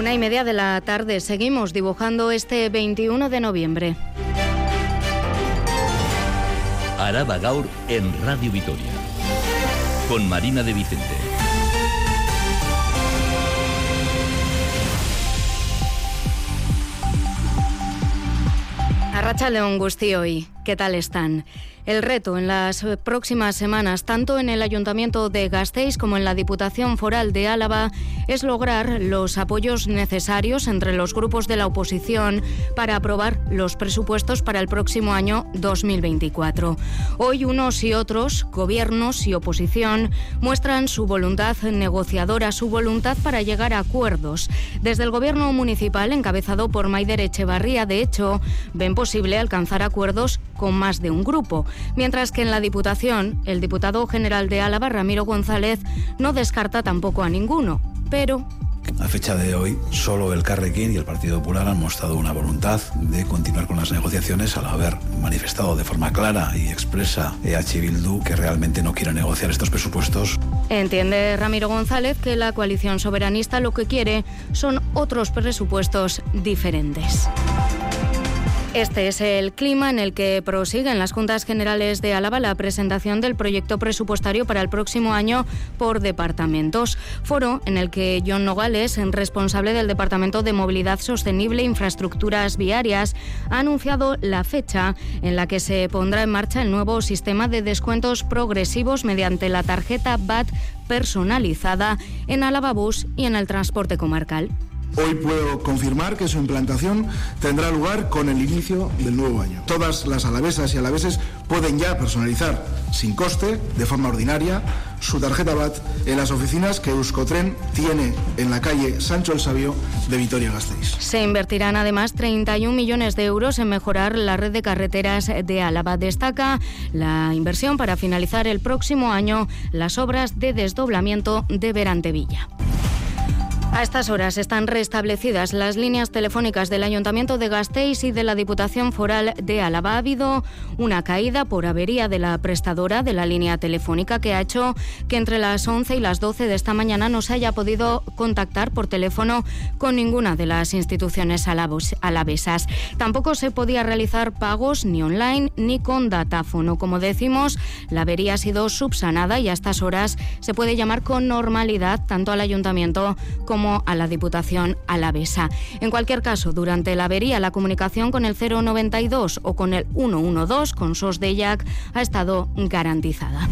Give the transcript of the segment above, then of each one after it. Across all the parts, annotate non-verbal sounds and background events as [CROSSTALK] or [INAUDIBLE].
Una y media de la tarde seguimos dibujando este 21 de noviembre. Araba Gaur en Radio Vitoria. Con Marina de Vicente. Arracha León hoy. ¿qué tal están? El reto en las próximas semanas, tanto en el Ayuntamiento de Gasteiz como en la Diputación Foral de Álava, es lograr los apoyos necesarios entre los grupos de la oposición para aprobar los presupuestos para el próximo año 2024. Hoy unos y otros, gobiernos y oposición, muestran su voluntad negociadora, su voluntad para llegar a acuerdos. Desde el Gobierno municipal, encabezado por Maider Echevarría, de hecho, ven posible alcanzar acuerdos con más de un grupo mientras que en la Diputación el diputado general de Álava, Ramiro González, no descarta tampoco a ninguno, pero a fecha de hoy, solo el Carrequín y el Partido Popular han mostrado una voluntad de continuar con las negociaciones al haber manifestado de forma clara y expresa EH Bildu que realmente no quiere negociar estos presupuestos. Entiende Ramiro González que la coalición soberanista lo que quiere son otros presupuestos diferentes. Este es el clima en el que prosiguen las Juntas Generales de Álava la presentación del proyecto presupuestario para el próximo año por departamentos. Foro en el que John Nogales, responsable del Departamento de Movilidad Sostenible e Infraestructuras Viarias, ha anunciado la fecha en la que se pondrá en marcha el nuevo sistema de descuentos progresivos mediante la tarjeta BAT personalizada en Álava Bus y en el transporte comarcal. Hoy puedo confirmar que su implantación tendrá lugar con el inicio del nuevo año. Todas las alavesas y alaveses pueden ya personalizar sin coste, de forma ordinaria, su tarjeta BAT en las oficinas que Euskotren tiene en la calle Sancho el Sabio de Vitoria-Gasteiz. Se invertirán además 31 millones de euros en mejorar la red de carreteras de Álava. Destaca la inversión para finalizar el próximo año las obras de desdoblamiento de Verantevilla. A estas horas están restablecidas las líneas telefónicas del Ayuntamiento de Gasteiz y de la Diputación Foral de Álava. Ha habido una caída por avería de la prestadora de la línea telefónica que ha hecho que entre las 11 y las 12 de esta mañana no se haya podido contactar por teléfono con ninguna de las instituciones alavesas. Tampoco se podía realizar pagos ni online ni con datáfono. Como decimos, la avería ha sido subsanada y a estas horas se puede llamar con normalidad tanto al Ayuntamiento como a la Diputación Alavesa. En cualquier caso, durante la avería, la comunicación con el 092 o con el 112 con SOS de IAC ha estado garantizada.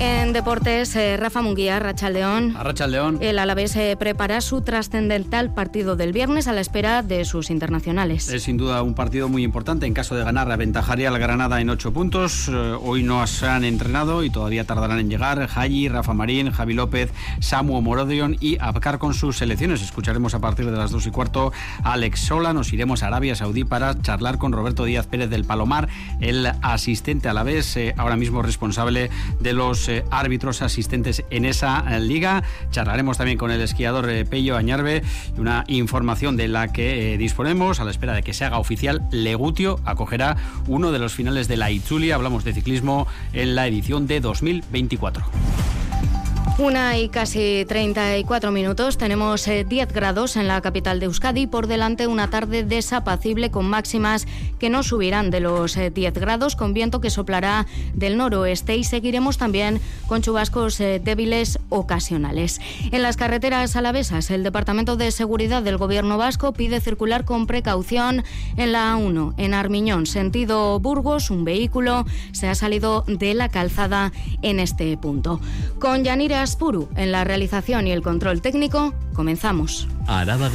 En deportes, eh, Rafa Munguía, Rachaldeón. A Rachaldeón. El Alavés eh, prepara su trascendental partido del viernes a la espera de sus internacionales. Es sin duda un partido muy importante. En caso de ganar, aventajaría al Granada en ocho puntos. Eh, hoy no se han entrenado y todavía tardarán en llegar. Jayi, Rafa Marín, Javi López, Samu Morodion y Abcar con sus selecciones. Escucharemos a partir de las dos y cuarto a Alex Sola. Nos iremos a Arabia Saudí para charlar con Roberto Díaz Pérez del Palomar, el asistente a la vez, ahora mismo responsable de los eh, árbitros asistentes en esa eh, liga. Charlaremos también con el esquiador eh, Pello Añarbe y una información de la que disponemos a la espera de que se haga oficial. Legutio acogerá uno de los finales de la Itzulia. Hablamos de ciclismo en la edición de 2024. Una y casi 34 minutos. Tenemos 10 eh, grados en la capital de Euskadi. Por delante una tarde desapacible con máximas que no subirán de los 10 eh, grados, con viento que soplará del noroeste y seguiremos también con chubascos eh, débiles ocasionales. En las carreteras alavesas, el Departamento de Seguridad del Gobierno Vasco pide circular con precaución en la A1, en Armiñón, sentido Burgos. Un vehículo se ha salido de la calzada en este punto. Con Yanira Aspuru en la realización y el control técnico, comenzamos. Araba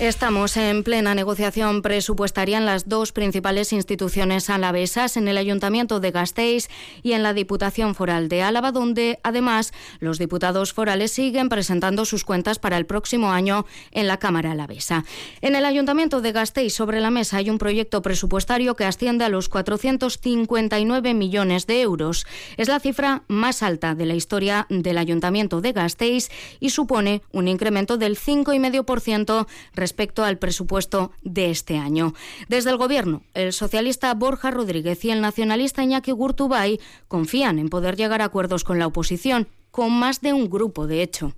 Estamos en plena negociación presupuestaria en las dos principales instituciones alavesas, en el Ayuntamiento de Gasteiz y en la Diputación Foral de Álava, donde además los diputados forales siguen presentando sus cuentas para el próximo año en la Cámara Alavesa. En el Ayuntamiento de Gasteiz sobre la mesa hay un proyecto presupuestario que asciende a los 459 millones de euros. Es la cifra más alta de la historia del Ayuntamiento de Gasteiz y supone un incremento del 5,5% respecto al presupuesto de este año. Desde el Gobierno, el socialista Borja Rodríguez y el nacionalista Iñaki Gurtubay confían en poder llegar a acuerdos con la oposición con más de un grupo, de hecho.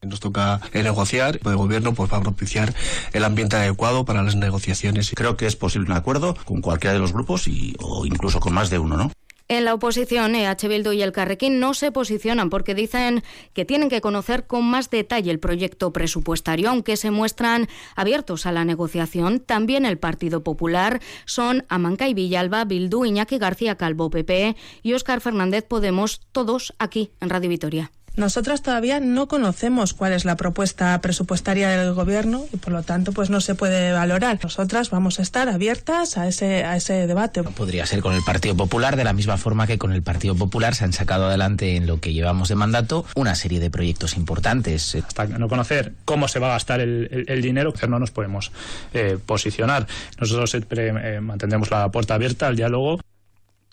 Nos toca negociar, el gobierno pues va a propiciar el ambiente adecuado para las negociaciones. Creo que es posible un acuerdo con cualquiera de los grupos y, o incluso con más de uno, ¿no? En la oposición, EH Bildu y el Carrequín no se posicionan porque dicen que tienen que conocer con más detalle el proyecto presupuestario, aunque se muestran abiertos a la negociación. También el Partido Popular son Amanca y Villalba, Bildu, Iñaki García Calvo, PP y Óscar Fernández Podemos, todos aquí en Radio Vitoria. Nosotras todavía no conocemos cuál es la propuesta presupuestaria del gobierno y por lo tanto pues no se puede valorar. Nosotras vamos a estar abiertas a ese a ese debate. Podría ser con el Partido Popular de la misma forma que con el Partido Popular se han sacado adelante en lo que llevamos de mandato una serie de proyectos importantes. Hasta no conocer cómo se va a gastar el, el, dinero, no nos podemos eh, posicionar. Nosotros siempre eh, mantendremos la puerta abierta al diálogo.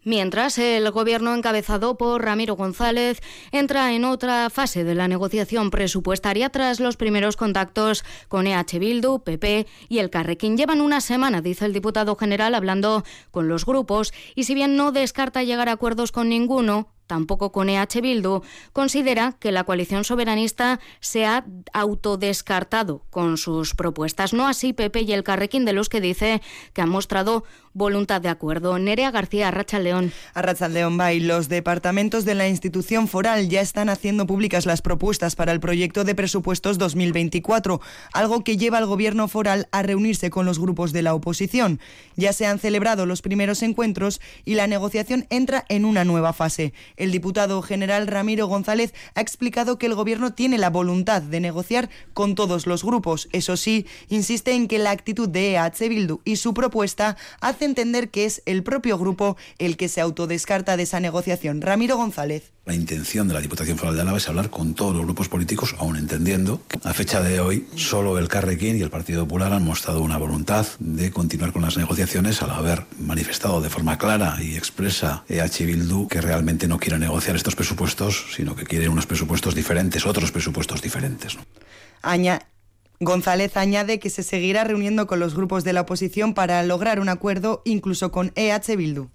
Mientras, el gobierno encabezado por Ramiro González entra en otra fase de la negociación presupuestaria tras los primeros contactos con EH Bildu, PP y el Carrequín. Llevan una semana, dice el diputado general, hablando con los grupos y si bien no descarta llegar a acuerdos con ninguno, tampoco con EH Bildu, considera que la coalición soberanista se ha autodescartado con sus propuestas. No así Pepe y el Carrequín, de los que dice que han mostrado voluntad de acuerdo. Nerea García, Arracha León. Arracha León Bay, los departamentos de la institución foral ya están haciendo públicas las propuestas para el proyecto de presupuestos 2024, algo que lleva al gobierno foral a reunirse con los grupos de la oposición. Ya se han celebrado los primeros encuentros y la negociación entra en una nueva fase. El diputado general Ramiro González ha explicado que el Gobierno tiene la voluntad de negociar con todos los grupos. Eso sí, insiste en que la actitud de EH Bildu y su propuesta hace entender que es el propio grupo el que se autodescarta de esa negociación. Ramiro González. La intención de la Diputación Foral de Álava es hablar con todos los grupos políticos, aún entendiendo que a fecha de hoy solo el Carrequín y el Partido Popular han mostrado una voluntad de continuar con las negociaciones al haber manifestado de forma clara y expresa EH Bildu que realmente no quiere negociar estos presupuestos, sino que quiere unos presupuestos diferentes, otros presupuestos diferentes. González añade que se seguirá reuniendo con los grupos de la oposición para lograr un acuerdo incluso con EH Bildu.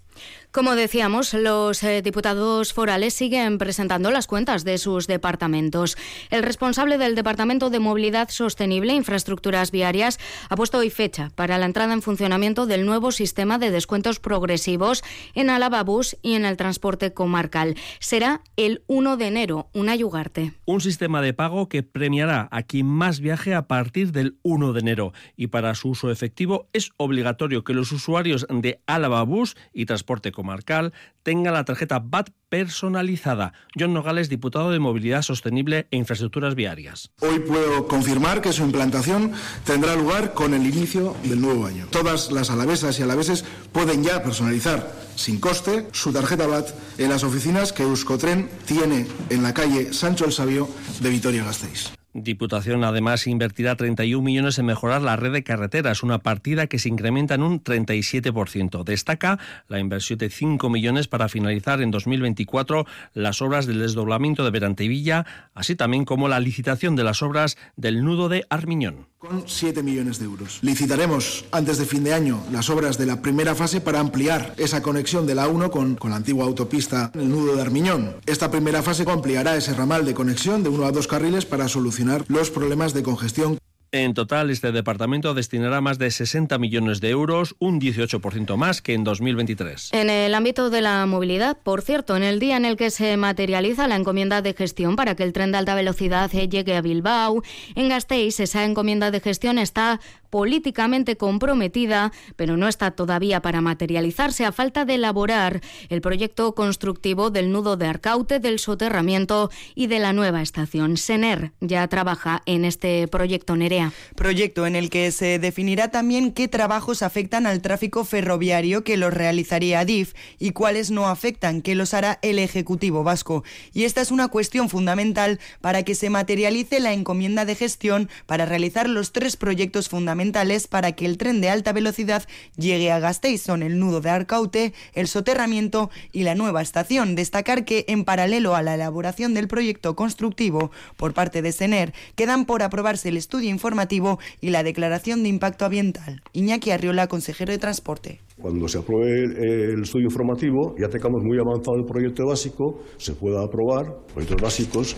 Como decíamos, los eh, diputados forales siguen presentando las cuentas de sus departamentos. El responsable del Departamento de Movilidad Sostenible e Infraestructuras Viarias ha puesto hoy fecha para la entrada en funcionamiento del nuevo sistema de descuentos progresivos en Bus y en el transporte comarcal. Será el 1 de enero, un ayugarte. Un sistema de pago que premiará a quien más viaje a partir del 1 de enero y para su uso efectivo es obligatorio que los usuarios de Bus y transporte comarcal Marcal tenga la tarjeta BAT personalizada. John Nogales, diputado de Movilidad Sostenible e Infraestructuras Viarias. Hoy puedo confirmar que su implantación tendrá lugar con el inicio del nuevo año. Todas las alavesas y alaveses pueden ya personalizar sin coste su tarjeta BAT en las oficinas que Euskotren tiene en la calle Sancho el Sabio de Vitoria-Gasteiz. Diputación además invertirá 31 millones en mejorar la red de carreteras, una partida que se incrementa en un 37%. Destaca la inversión de 5 millones para finalizar en 2024 las obras del desdoblamiento de Berantevilla, así también como la licitación de las obras del nudo de Armiñón. Con 7 millones de euros. Licitaremos antes de fin de año las obras de la primera fase para ampliar esa conexión de la 1 con, con la antigua autopista, el nudo de Armiñón. Esta primera fase ampliará ese ramal de conexión de uno a dos carriles para solucionar los problemas de congestión. En total, este departamento destinará más de 60 millones de euros, un 18% más que en 2023. En el ámbito de la movilidad, por cierto, en el día en el que se materializa la encomienda de gestión para que el tren de alta velocidad llegue a Bilbao, en Gasteiz esa encomienda de gestión está políticamente comprometida, pero no está todavía para materializarse a falta de elaborar el proyecto constructivo del nudo de Arcaute, del soterramiento y de la nueva estación. Sener ya trabaja en este proyecto Nerea. Proyecto en el que se definirá también qué trabajos afectan al tráfico ferroviario que los realizaría DIF y cuáles no afectan, que los hará el Ejecutivo Vasco. Y esta es una cuestión fundamental para que se materialice la encomienda de gestión para realizar los tres proyectos fundamentales para que el tren de alta velocidad llegue a Gasteiz. Son el nudo de Arcaute, el soterramiento y la nueva estación. Destacar que, en paralelo a la elaboración del proyecto constructivo por parte de SENER, quedan por aprobarse el estudio informativo y la declaración de impacto ambiental. Iñaki Arriola, consejero de Transporte. Cuando se apruebe el estudio informativo, ya tengamos muy avanzado el proyecto básico, se pueda aprobar, proyectos básicos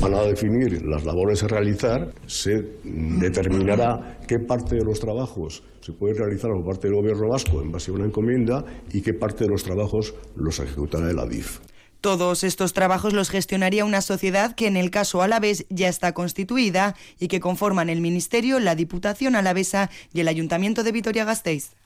van a definir las labores a realizar, se determinará qué parte de los trabajos se puede realizar por parte del Gobierno vasco en base a una encomienda y qué parte de los trabajos los ejecutará el ADIF. Todos estos trabajos los gestionaría una sociedad que en el caso Alavés ya está constituida y que conforman el Ministerio, la Diputación Alavesa y el Ayuntamiento de Vitoria-Gasteiz.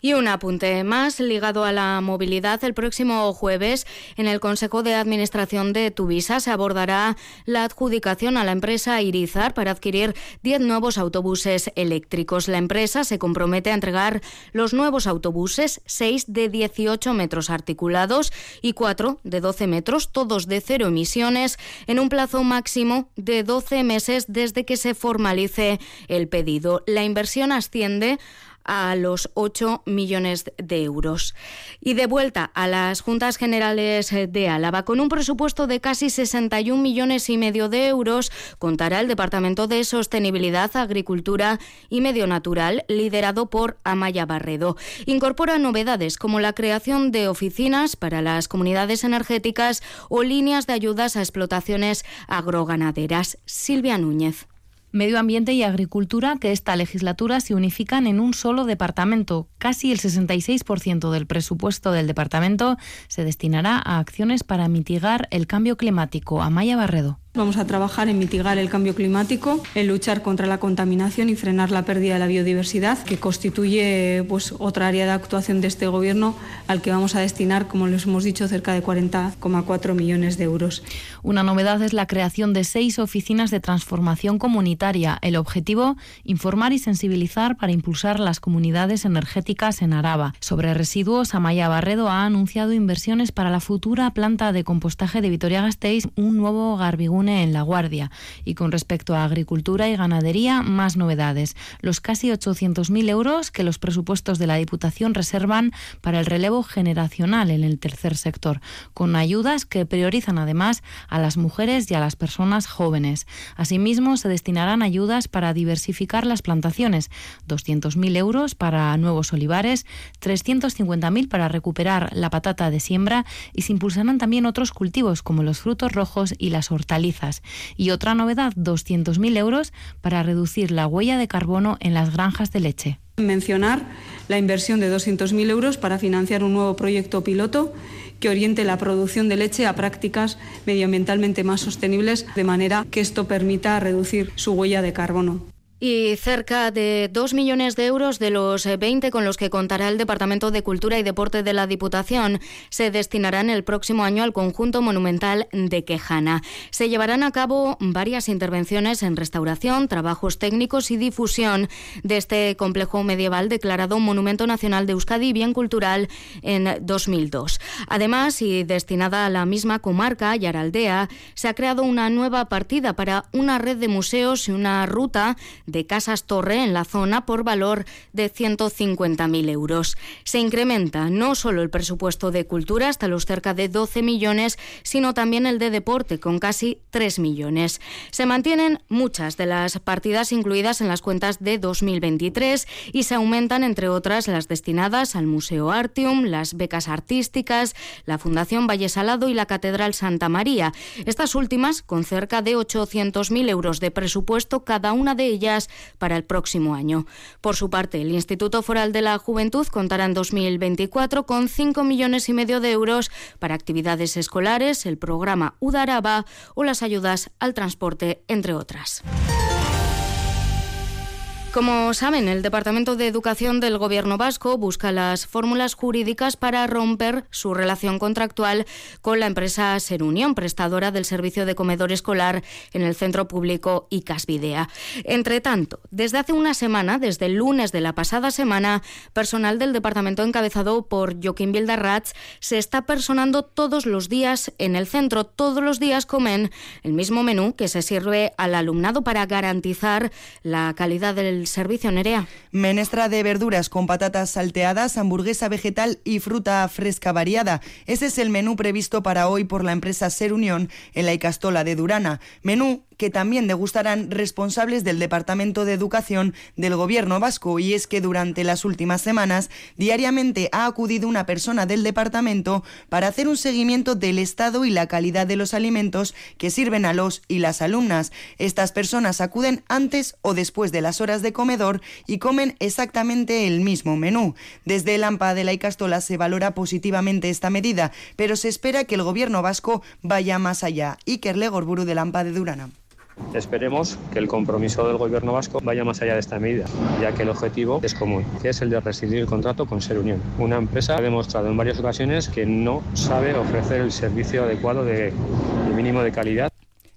Y un apunte más ligado a la movilidad. El próximo jueves, en el Consejo de Administración de Tuvisa, se abordará la adjudicación a la empresa Irizar para adquirir 10 nuevos autobuses eléctricos. La empresa se compromete a entregar los nuevos autobuses, 6 de 18 metros articulados y 4 de 12 metros, todos de cero emisiones, en un plazo máximo de 12 meses desde que se formalice el pedido. La inversión asciende a los 8 millones de euros. Y de vuelta a las Juntas Generales de Álava, con un presupuesto de casi 61 millones y medio de euros, contará el Departamento de Sostenibilidad, Agricultura y Medio Natural, liderado por Amaya Barredo. Incorpora novedades como la creación de oficinas para las comunidades energéticas o líneas de ayudas a explotaciones agroganaderas. Silvia Núñez. Medio Ambiente y Agricultura, que esta legislatura se unifican en un solo departamento. Casi el 66% del presupuesto del departamento se destinará a acciones para mitigar el cambio climático. Amaya Barredo. Vamos a trabajar en mitigar el cambio climático, en luchar contra la contaminación y frenar la pérdida de la biodiversidad, que constituye pues, otra área de actuación de este Gobierno al que vamos a destinar, como les hemos dicho, cerca de 40,4 millones de euros. Una novedad es la creación de seis oficinas de transformación comunitaria. El objetivo, informar y sensibilizar para impulsar las comunidades energéticas en Araba. Sobre residuos, Amaya Barredo ha anunciado inversiones para la futura planta de compostaje de Vitoria-Gasteiz, un nuevo garbigún en La Guardia. Y con respecto a agricultura y ganadería, más novedades. Los casi 800.000 euros que los presupuestos de la Diputación reservan para el relevo generacional en el tercer sector, con ayudas que priorizan además a las mujeres y a las personas jóvenes. Asimismo, se destinarán ayudas para diversificar las plantaciones, 200.000 euros para nuevos olivares, 350.000 para recuperar la patata de siembra y se impulsarán también otros cultivos como los frutos rojos y las hortalizas y otra novedad, 200.000 euros para reducir la huella de carbono en las granjas de leche. Mencionar la inversión de 200.000 euros para financiar un nuevo proyecto piloto que oriente la producción de leche a prácticas medioambientalmente más sostenibles, de manera que esto permita reducir su huella de carbono y cerca de 2 millones de euros de los 20 con los que contará el Departamento de Cultura y Deporte de la Diputación se destinarán el próximo año al conjunto monumental de Quejana. Se llevarán a cabo varias intervenciones en restauración, trabajos técnicos y difusión de este complejo medieval declarado Monumento Nacional de Euskadi y Bien Cultural en 2002. Además, y destinada a la misma comarca, Yaraldea, se ha creado una nueva partida para una red de museos y una ruta de Casas Torre en la zona por valor de 150.000 euros. Se incrementa no solo el presupuesto de cultura hasta los cerca de 12 millones, sino también el de deporte con casi 3 millones. Se mantienen muchas de las partidas incluidas en las cuentas de 2023 y se aumentan, entre otras, las destinadas al Museo Artium, las becas artísticas, la Fundación Valle Salado y la Catedral Santa María. Estas últimas con cerca de 800.000 euros de presupuesto cada una de ellas para el próximo año. Por su parte, el Instituto Foral de la Juventud contará en 2024 con 5 millones y medio de euros para actividades escolares, el programa Udaraba o las ayudas al transporte, entre otras. Como saben, el Departamento de Educación del Gobierno vasco busca las fórmulas jurídicas para romper su relación contractual con la empresa Serunión, prestadora del servicio de comedor escolar en el centro público Icasvidea. Entre tanto, desde hace una semana, desde el lunes de la pasada semana, personal del departamento encabezado por Joaquín Bildarratz se está personando todos los días en el centro. Todos los días comen el mismo menú que se sirve al alumnado para garantizar la calidad del servicio Nerea. Menestra de verduras con patatas salteadas, hamburguesa vegetal y fruta fresca variada. Ese es el menú previsto para hoy por la empresa Ser Unión en la Icastola de Durana. Menú que también degustarán responsables del Departamento de Educación del Gobierno vasco. Y es que durante las últimas semanas diariamente ha acudido una persona del departamento para hacer un seguimiento del estado y la calidad de los alimentos que sirven a los y las alumnas. Estas personas acuden antes o después de las horas de comedor y comen exactamente el mismo menú. Desde el AMPA de la Icastola se valora positivamente esta medida, pero se espera que el Gobierno vasco vaya más allá. Iker Legorburu del AMPA de Durana. Esperemos que el compromiso del Gobierno vasco vaya más allá de esta medida, ya que el objetivo es común, que es el de rescindir el contrato con Ser Unión. Una empresa ha demostrado en varias ocasiones que no sabe ofrecer el servicio adecuado de, mínimo de calidad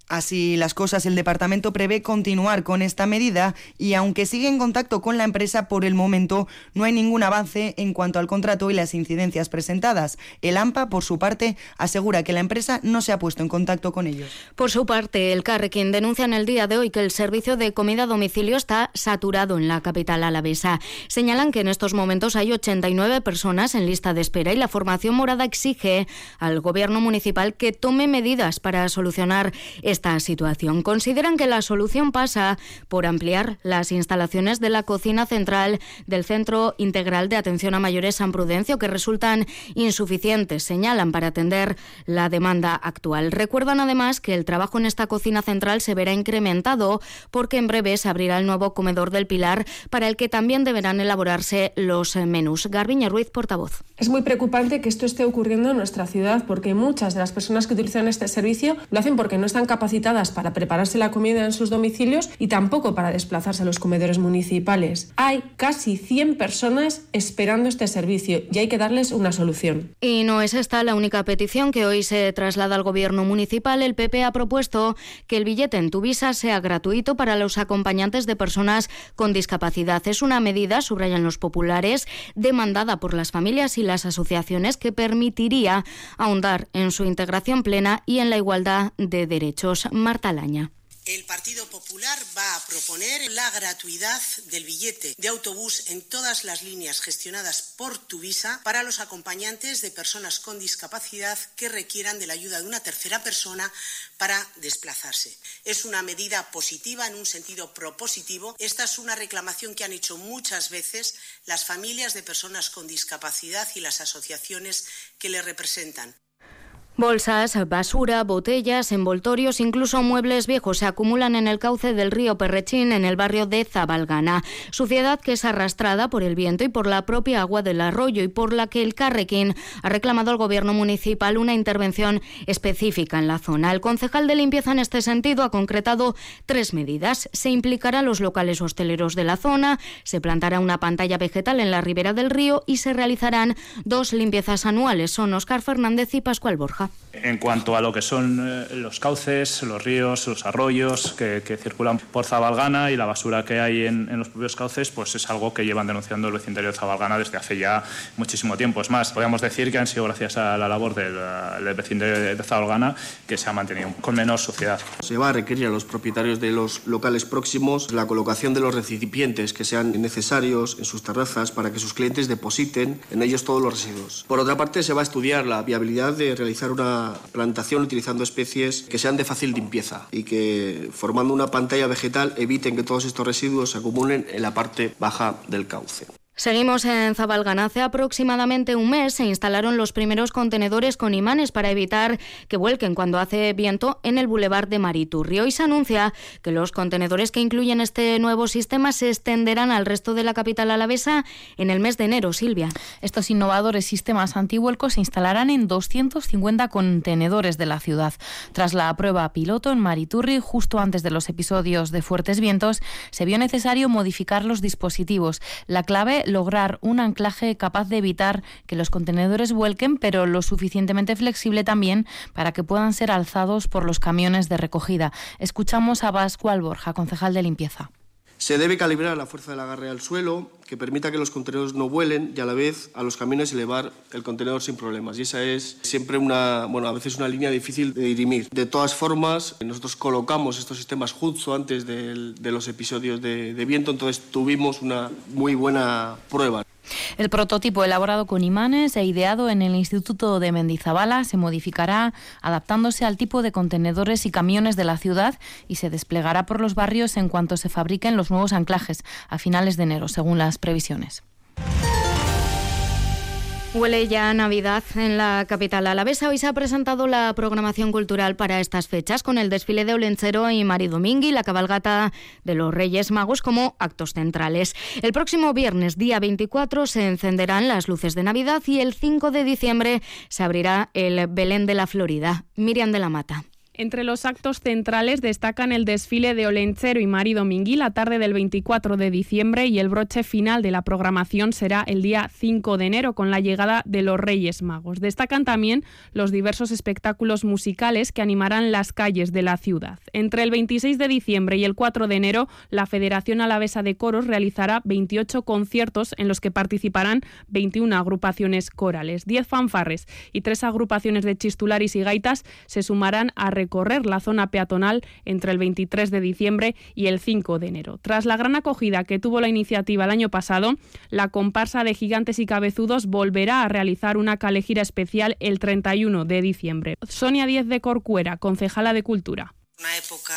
Así las cosas, el departamento prevé continuar con esta medida y aunque sigue en contacto con la empresa por el momento, no hay ningún avance en cuanto al contrato y las incidencias presentadas. El AMPA, por su parte, asegura que la empresa no se ha puesto en contacto con ellos. Por su parte, el Carrequín denuncia en el día de hoy que el servicio de comida a domicilio está saturado en la capital alavesa. Señalan que en estos momentos hay 89 personas en lista de espera y la formación morada exige al gobierno municipal que tome medidas para solucionar esta situación. Consideran que la solución pasa por ampliar las instalaciones de la cocina central del Centro Integral de Atención a Mayores San Prudencio, que resultan insuficientes, señalan, para atender la demanda actual. Recuerdan además que el trabajo en esta cocina central se verá incrementado porque en breve se abrirá el nuevo comedor del Pilar, para el que también deberán elaborarse los menús. Garbiña Ruiz, portavoz. Es muy preocupante que esto esté ocurriendo en nuestra ciudad porque muchas de las personas que utilizan este servicio lo hacen porque no están capacitadas capacitadas para prepararse la comida en sus domicilios y tampoco para desplazarse a los comedores municipales. Hay casi 100 personas esperando este servicio y hay que darles una solución. Y no es esta la única petición que hoy se traslada al gobierno municipal. El PP ha propuesto que el billete en tu visa sea gratuito para los acompañantes de personas con discapacidad. Es una medida, subrayan los populares, demandada por las familias y las asociaciones que permitiría ahondar en su integración plena y en la igualdad de derechos. Marta Laña. El Partido Popular va a proponer la gratuidad del billete de autobús en todas las líneas gestionadas por Tuvisa para los acompañantes de personas con discapacidad que requieran de la ayuda de una tercera persona para desplazarse. Es una medida positiva en un sentido propositivo. Esta es una reclamación que han hecho muchas veces las familias de personas con discapacidad y las asociaciones que le representan. Bolsas, basura, botellas, envoltorios, incluso muebles viejos se acumulan en el cauce del río Perrechín en el barrio de Zabalgana. Suciedad que es arrastrada por el viento y por la propia agua del arroyo y por la que el Carrequín ha reclamado al gobierno municipal una intervención específica en la zona. El concejal de limpieza en este sentido ha concretado tres medidas. Se implicará a los locales hosteleros de la zona, se plantará una pantalla vegetal en la ribera del río y se realizarán dos limpiezas anuales. Son Oscar Fernández y Pascual Borja. En cuanto a lo que son eh, los cauces, los ríos, los arroyos que, circulan por Zabalgana y la basura que hay en, los propios cauces, pues es algo que llevan denunciando el vecindario de Zabalgana desde hace ya muchísimo tiempo. Es más, podríamos decir que han sido gracias a la labor del, del vecindario de Zabalgana que se ha mantenido con menos suciedad. Se va a requerir a los propietarios de los locales próximos la colocación de los recipientes que sean necesarios en sus terrazas para que sus clientes depositen en ellos todos los residuos. Por otra parte, se va a estudiar la viabilidad de realizar una plantación utilizando especies que sean de fácil limpieza y que formando una pantalla vegetal eviten que todos estos residuos se acumulen en la parte baja del cauce. Seguimos en Zabalgana. Hace aproximadamente un mes se instalaron los primeros contenedores con imanes para evitar que vuelquen cuando hace viento en el bulevar de Mariturri. Hoy se anuncia que los contenedores que incluyen este nuevo sistema se extenderán al resto de la capital alavesa en el mes de enero. Silvia. Estos innovadores sistemas antivuelcos se instalarán en 250 contenedores de la ciudad. Tras la prueba piloto en Mariturri, justo antes de los episodios de fuertes vientos, se vio necesario modificar los dispositivos. La clave lograr un anclaje capaz de evitar que los contenedores vuelquen, pero lo suficientemente flexible también para que puedan ser alzados por los camiones de recogida. Escuchamos a Vasco Alborja, concejal de limpieza. Se debe calibrar la fuerza del agarre al suelo, que permita que los contenedores no vuelen y a la vez a los camiones elevar el contenedor sin problemas. Y esa es siempre una, bueno, a veces una línea difícil de dirimir. De todas formas, nosotros colocamos estos sistemas justo antes de, los episodios de, de viento, entonces tuvimos una muy buena prueba. El prototipo elaborado con imanes e ideado en el Instituto de Mendizabala se modificará adaptándose al tipo de contenedores y camiones de la ciudad y se desplegará por los barrios en cuanto se fabriquen los nuevos anclajes a finales de enero, según las previsiones. Huele ya Navidad en la capital alavesa. Hoy se ha presentado la programación cultural para estas fechas con el desfile de Olenchero y Mari Domingui la cabalgata de los Reyes Magos como actos centrales. El próximo viernes, día 24, se encenderán las luces de Navidad y el 5 de diciembre se abrirá el Belén de la Florida. Miriam de la Mata. Entre los actos centrales destacan el desfile de Olenchero y Mari Domingui la tarde del 24 de diciembre y el broche final de la programación será el día 5 de enero con la llegada de los Reyes Magos. Destacan también los diversos espectáculos musicales que animarán las calles de la ciudad. Entre el 26 de diciembre y el 4 de enero, la Federación Alavesa de Coros realizará 28 conciertos en los que participarán 21 agrupaciones corales, 10 fanfarres y 3 agrupaciones de chistularis y gaitas se sumarán a recorrer la zona peatonal entre el 23 de diciembre y el 5 de enero. Tras la gran acogida que tuvo la iniciativa el año pasado, la comparsa de gigantes y cabezudos volverá a realizar una calejira especial el 31 de diciembre. Sonia Díez de Corcuera, concejala de Cultura. Una época,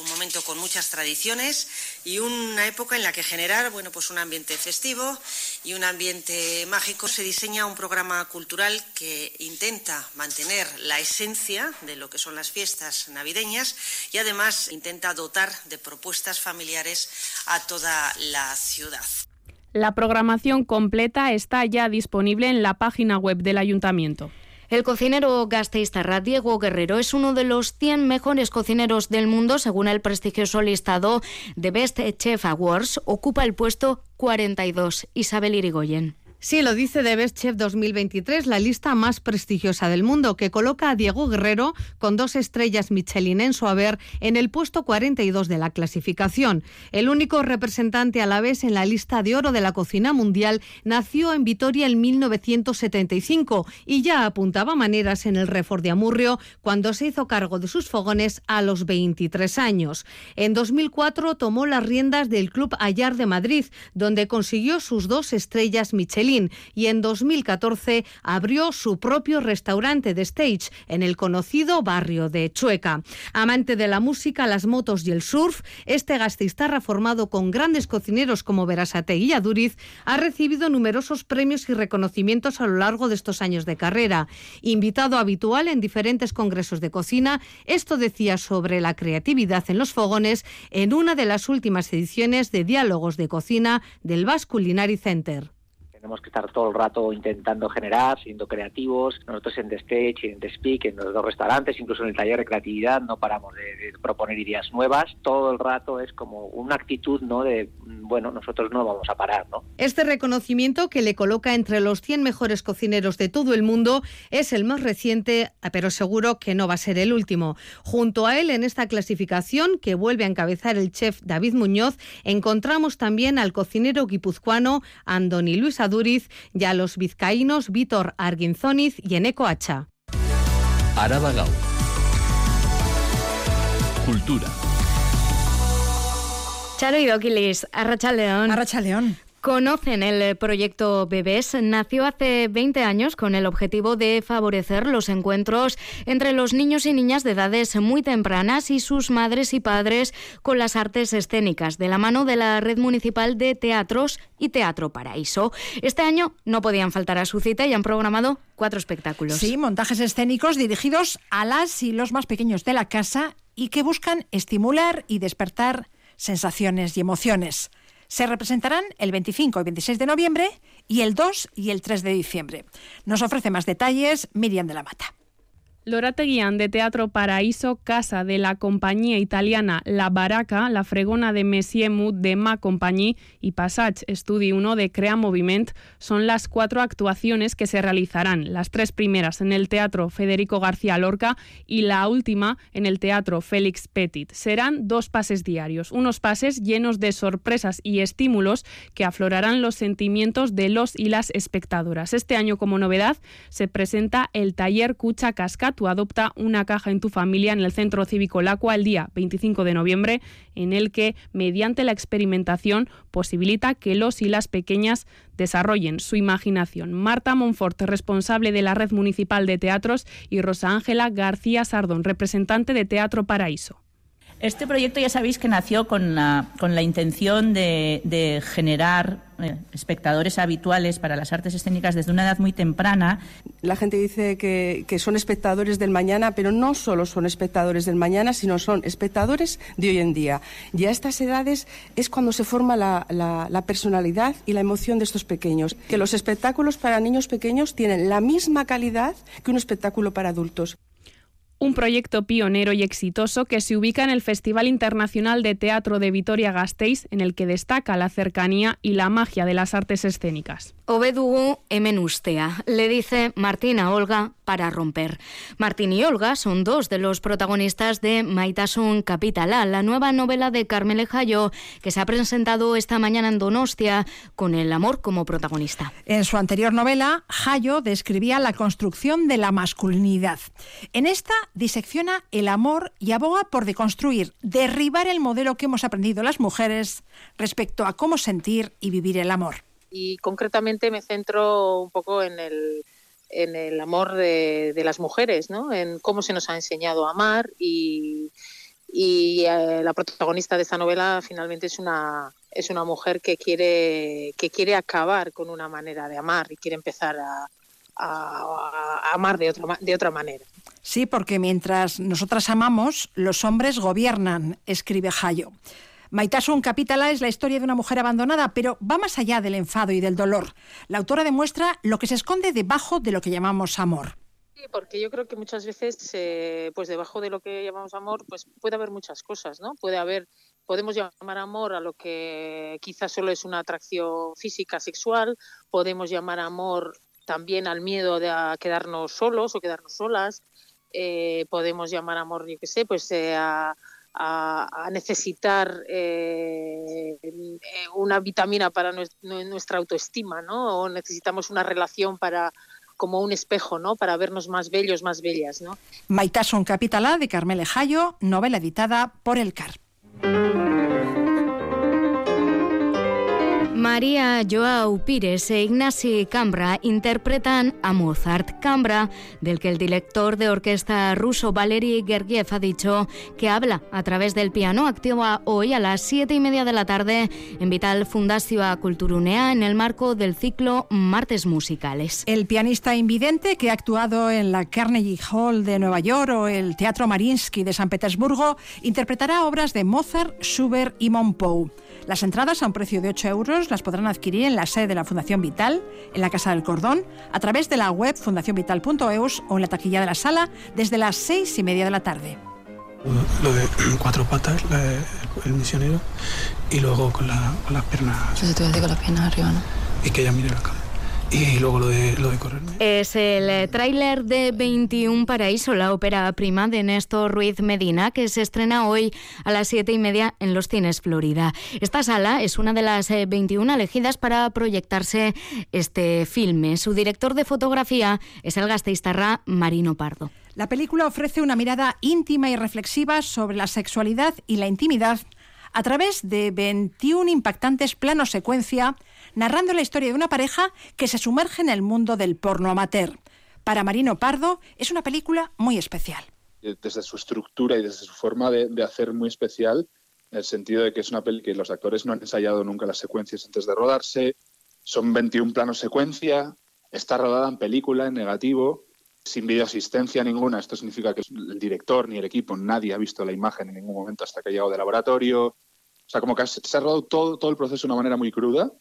un momento con muchas tradiciones y una época en la que generar, bueno, pues un ambiente festivo y un ambiente mágico. Se diseña un programa cultural que intenta mantener la esencia de lo que son las fiestas navideñas y además intenta dotar de propuestas familiares a toda la ciudad. La programación completa está ya disponible en la página web del ayuntamiento. El cocinero gasteiztarra Diego Guerrero es uno de los 100 mejores cocineros del mundo según el prestigioso listado de Best Chef Awards. Ocupa el puesto 42. Isabel Irigoyen. Sí, lo dice The Best Chef 2023, la lista más prestigiosa del mundo, que coloca a Diego Guerrero con dos estrellas Michelin en su haber en el puesto 42 de la clasificación. El único representante a la vez en la lista de oro de la cocina mundial nació en Vitoria en 1975 y ya apuntaba maneras en el Refor de Amurrio cuando se hizo cargo de sus fogones a los 23 años. En 2004 tomó las riendas del Club Ayar de Madrid, donde consiguió sus dos estrellas Michelin y en 2014 abrió su propio restaurante de stage en el conocido barrio de Chueca. Amante de la música, las motos y el surf, este gastistarra formado con grandes cocineros como Verasate y Aduriz ha recibido numerosos premios y reconocimientos a lo largo de estos años de carrera. Invitado habitual en diferentes congresos de cocina, esto decía sobre la creatividad en los fogones en una de las últimas ediciones de Diálogos de Cocina del Basque Culinary Center tenemos que estar todo el rato intentando generar, siendo creativos. Nosotros en The Stage en The Speak, en los dos restaurantes, incluso en el taller de creatividad, no paramos de, de, proponer ideas nuevas. Todo el rato es como una actitud, ¿no? De, bueno, nosotros no vamos a parar, ¿no? Este reconocimiento que le coloca entre los 100 mejores cocineros de todo el mundo es el más reciente, pero seguro que no va a ser el último. Junto a él en esta clasificación, que vuelve a encabezar el chef David Muñoz, encontramos también al cocinero guipuzcoano Andoni Luis Duriz y a los vizcaínos Víctor Arguinzoniz y Eneco Hacha. Araba Gau. Cultura. Charo y Oquilis, Arracha León. Arracha León. Conocen el proyecto Bebés. Nació hace 20 años con el objetivo de favorecer los encuentros entre los niños y niñas de edades muy tempranas y sus madres y padres con las artes escénicas, de la mano de la Red Municipal de Teatros y Teatro Paraíso. Este año no podían faltar a su cita y han programado cuatro espectáculos. Sí, montajes escénicos dirigidos a las y los más pequeños de la casa y que buscan estimular y despertar sensaciones y emociones se representarán el 25 y 26 de noviembre y el 2 y el 3 de diciembre. Nos ofrece más detalles Miriam de la Mata. Lorateguian de Teatro Paraíso, casa de la compañía italiana La Baraca, La Fregona de Messier Mood de Ma Compagnie y Passage Studio 1 de Crea Moviment son las cuatro actuaciones que se realizarán, las tres primeras en el Teatro Federico García Lorca y la última en el Teatro Félix Petit. Serán dos pases diarios, unos pases llenos de sorpresas y estímulos que aflorarán los sentimientos de los y las espectadoras. Este año, como novedad, se presenta el taller Cucha tú adopta una caja en tu familia en el Centro Cívico Lacua el día 25 de noviembre, en el que, mediante la experimentación, posibilita que los y las pequeñas desarrollen su imaginación. Marta Monfort, responsable de la Red Municipal de Teatros, y Rosa Ángela García Sardón, representante de Teatro Paraíso. Este proyecto ya sabéis que nació con la, con la intención de, de generar eh, espectadores habituales para las artes escénicas desde una edad muy temprana. La gente dice que, que, son espectadores del mañana, pero no solo son espectadores del mañana, sino son espectadores de hoy en día. Y a estas edades es cuando se forma la, la, la personalidad y la emoción de estos pequeños. Que los espectáculos para niños pequeños tienen la misma calidad que un espectáculo para adultos un proyecto pionero y exitoso que se ubica en el Festival Internacional de Teatro de Vitoria-Gasteiz, en el que destaca la cercanía y la magia de las artes escénicas. Obedugu emenustea, le dice Martina Olga para romper. Martín y Olga son dos de los protagonistas de Maitasun Capitala, la nueva novela de Carmele Jayo, que se ha presentado esta mañana en Donostia con el amor como protagonista. En su anterior novela, Jayo describía la construcción de la masculinidad. En esta disecciona el amor y aboga por deconstruir, derribar el modelo que hemos aprendido las mujeres respecto a cómo sentir y vivir el amor y concretamente me centro un poco en el, en el amor de, las mujeres, ¿no? en cómo se nos ha enseñado a amar y, y eh, la protagonista de esta novela finalmente es una, es una mujer que quiere, que quiere acabar con una manera de amar y quiere empezar a, a, a amar de otra, de otra manera. Sí, porque mientras nosotras amamos, los hombres gobiernan, escribe Jayo. Maitasun Capitala es la historia de una mujer abandonada, pero va más allá del enfado y del dolor. La autora demuestra lo que se esconde debajo de lo que llamamos amor. Sí, porque yo creo que muchas veces, eh, pues debajo de lo que llamamos amor, pues puede haber muchas cosas, ¿no? Puede haber, podemos llamar amor a lo que quizás solo es una atracción física, sexual, podemos llamar amor también al miedo de quedarnos solos o quedarnos solas, eh, podemos llamar amor, yo qué sé, pues eh, a a, a necesitar eh, una vitamina para nuestra autoestima, ¿no? O necesitamos una relación para como un espejo, ¿no? Para vernos más bellos, más bellas, ¿no? Maitasun Capitala de Carmele Jayo, novela editada por El Car. María Joao Pires e Ignasi Cambra interpretan a Mozart Cambra, del que el director de orquesta ruso Valery Gergiev ha dicho que habla a través del piano. Activa hoy a las siete y media de la tarde en Vital Fundación Culturunea en el marco del ciclo Martes Musicales. El pianista invidente que ha actuado en la Carnegie Hall de Nueva York o el Teatro Marinsky de San Petersburgo interpretará obras de Mozart, Schubert y Monpou. Las entradas a un precio de 8 euros las podrán adquirir en la sede de la Fundación Vital, en la Casa del Cordón, a través de la web fundacionvital.eus o en la taquilla de la sala desde las 6 y media de la tarde. Lo de [CLEARS THROAT] cuatro patas, la, el misionero, y luego con, la, con las piernas. Yo te voy a decir con las piernas arriba, ¿no? Y que ella mire la cámara. Y luego lo de, lo de correrme. Es el eh, tráiler de 21 Paraíso, la ópera prima de Néstor Ruiz Medina, que se estrena hoy a las 7 y media en los Cines Florida. Esta sala es una de las 21 eh, elegidas para proyectarse este filme. Su director de fotografía es el gasteiztarra Marino Pardo. La película ofrece una mirada íntima y reflexiva sobre la sexualidad y la intimidad a través de 21 impactantes planos secuencia narrando la historia de una pareja que se sumerge en el mundo del porno amateur. Para Marino Pardo es una película muy especial. Desde su estructura y desde su forma de, de hacer muy especial, en el sentido de que es una peli que los actores no han ensayado nunca las secuencias antes de rodarse, son 21 planos secuencia, está rodada en película, en negativo, sin videoasistencia ninguna. Esto significa que el director ni el equipo, nadie ha visto la imagen en ningún momento hasta que ha llegado de laboratorio. O sea, como que se ha rodado todo, todo el proceso de una manera muy cruda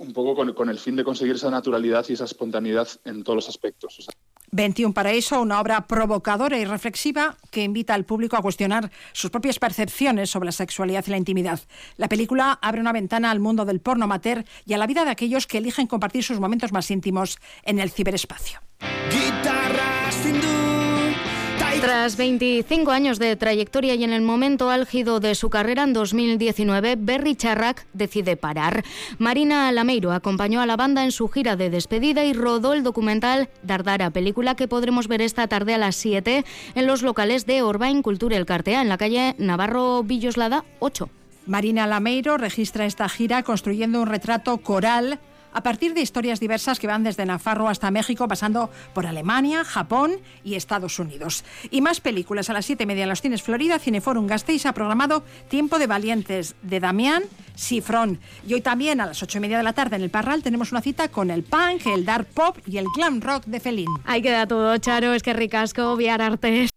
un poco con, con, el fin de conseguir esa naturalidad y esa espontaneidad en todos los aspectos. O sea. 21 Paraíso, una obra provocadora y reflexiva que invita al público a cuestionar sus propias percepciones sobre la sexualidad y la intimidad. La película abre una ventana al mundo del porno amateur y a la vida de aquellos que eligen compartir sus momentos más íntimos en el ciberespacio. Tras 25 años de trayectoria y en el momento álgido de su carrera en 2019, Berry Charrac decide parar. Marina Lameiro acompañó a la banda en su gira de despedida y rodó el documental Dardara, película que podremos ver esta tarde a las 7 en los locales de Orbain Cultura El Cartea, en la calle Navarro Villoslada 8. Marina Lameiro registra esta gira construyendo un retrato coral a partir de historias diversas que van desde Nafarro hasta México, pasando por Alemania, Japón y Estados Unidos. Y más películas a las siete y media en los cines Florida, Cineforum Gasteiz ha programado Tiempo de Valientes de Damián Sifrón. Y hoy también a las ocho y media de la tarde en el Parral tenemos una cita con el punk, el dark pop y el glam rock de Felín. Ahí queda todo, Charo, es que ricasco, viar artes.